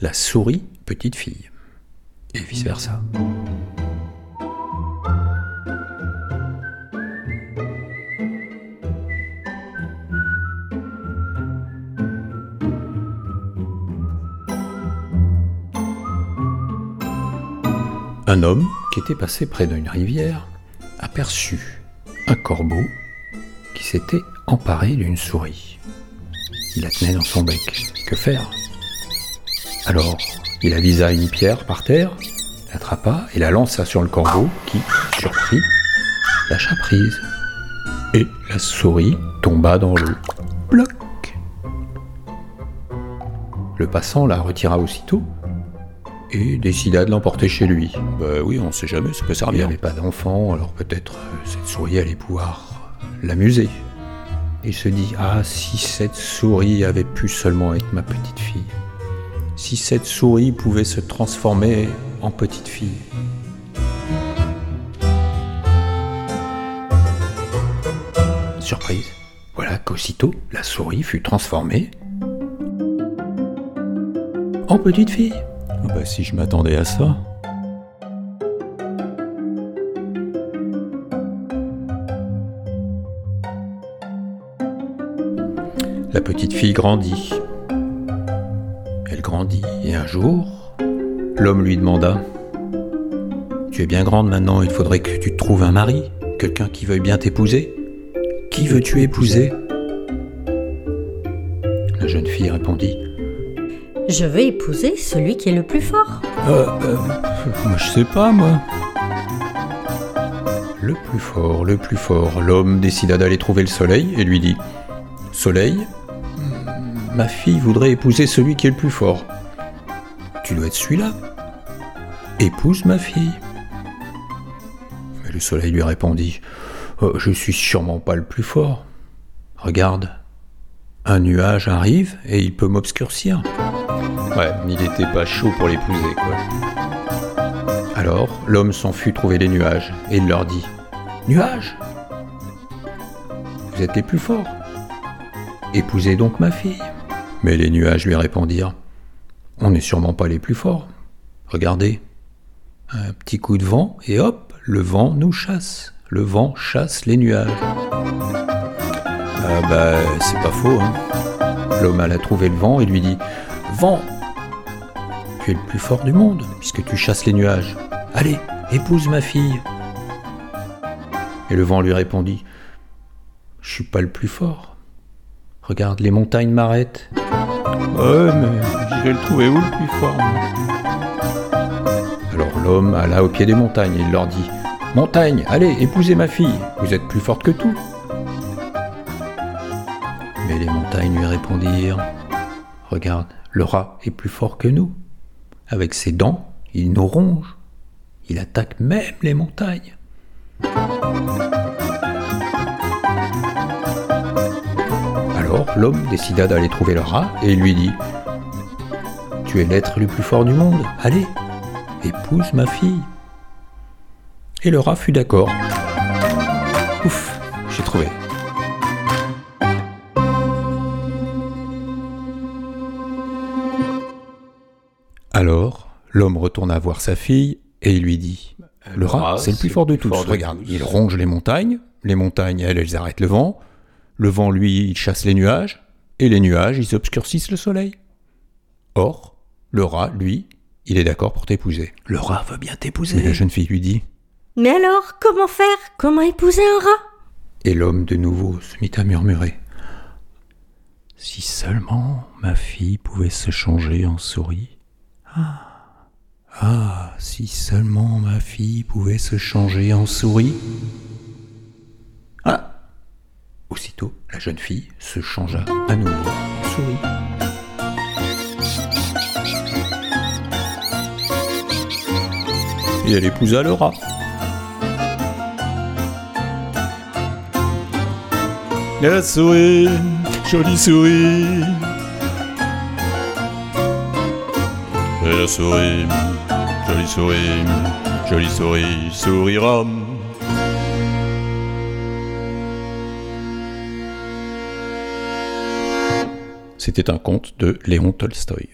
la souris petite fille. Et vice-versa. Un homme qui était passé près d'une rivière aperçut un corbeau qui s'était emparé d'une souris. Il la tenait dans son bec. Que faire? Alors, il avisa une pierre par terre, l'attrapa et la lança sur le corbeau qui, surpris, lâcha prise. Et la souris tomba dans l'eau. Bloc Le passant la retira aussitôt et décida de l'emporter chez lui. Bah oui, on sait jamais, ça peut Il n'y servir. avait pas d'enfant, alors peut-être euh, cette souris allait pouvoir l'amuser. Il se dit Ah, si cette souris avait pu seulement être ma petite fille. Si cette souris pouvait se transformer en petite fille. Surprise, voilà qu'aussitôt la souris fut transformée en petite fille. Ah Bah si je m'attendais à ça. La petite fille grandit. Grandit et un jour, l'homme lui demanda Tu es bien grande maintenant, il faudrait que tu trouves un mari, quelqu'un qui veuille bien t'épouser. Qui veux-tu épouser? La jeune fille répondit Je veux épouser celui qui est le plus fort. Euh, euh, je sais pas moi. Le plus fort, le plus fort. L'homme décida d'aller trouver le soleil et lui dit Soleil, ma fille voudrait épouser celui qui est le plus fort. Tu dois être celui-là. Épouse ma fille. Mais le soleil lui répondit Oh, Je suis sûrement pas le plus fort. Regarde, un nuage arrive et il peut m'obscurcir. Ouais, il n'était pas chaud pour l'épouser, quoi. Alors, l'homme s'en fut trouver les nuages, et il leur dit Nuages Vous êtes les plus forts. Épousez donc ma fille. Mais les nuages lui répondirent On n'est sûrement pas les plus forts. Regardez, un petit coup de vent, et hop, le vent nous chasse. Le vent chasse les nuages. Ah bah c'est pas faux, hein. L'homme alla trouver le vent et lui dit Vent, tu es le plus fort du monde, puisque tu chasses les nuages. Allez, épouse ma fille. Et le vent lui répondit Je suis pas le plus fort. Regarde, les montagnes m'arrêtent. Ouais, mais j'irai le trouver où le plus fort Alors l'homme alla au pied des montagnes et il leur dit Montagne, allez, épousez ma fille, vous êtes plus forte que tout. Mais les montagnes lui répondirent Regarde, le rat est plus fort que nous. Avec ses dents, il nous ronge. Il attaque même les montagnes. L'homme décida d'aller trouver le rat et il lui dit Tu es l'être le plus fort du monde, allez, épouse ma fille. Et le rat fut d'accord. Ouf, j'ai trouvé. Alors, l'homme retourna voir sa fille et il lui dit Le rat, c'est le plus fort de tous. Regarde, il ronge les montagnes, les montagnes, elles, elles arrêtent le vent, le vent, lui, il chasse les nuages, et les nuages, ils obscurcissent le soleil. Or, le rat, lui, il est d'accord pour t'épouser. Le rat veut bien Mais t'épouser. la jeune fille lui dit Mais alors, comment faire? Comment épouser un rat? Et l'homme de nouveau se mit à murmurer. Si seulement ma fille pouvait se changer en souris. Ah, ah, si seulement ma fille pouvait se changer en souris. Aussitôt, la jeune fille se changea à nouveau en souris. Et elle épousa le rat. La souris, jolie souris. La souris, jolie souris, jolie souris, sourira. C'était un conte de Léon Tolstoï.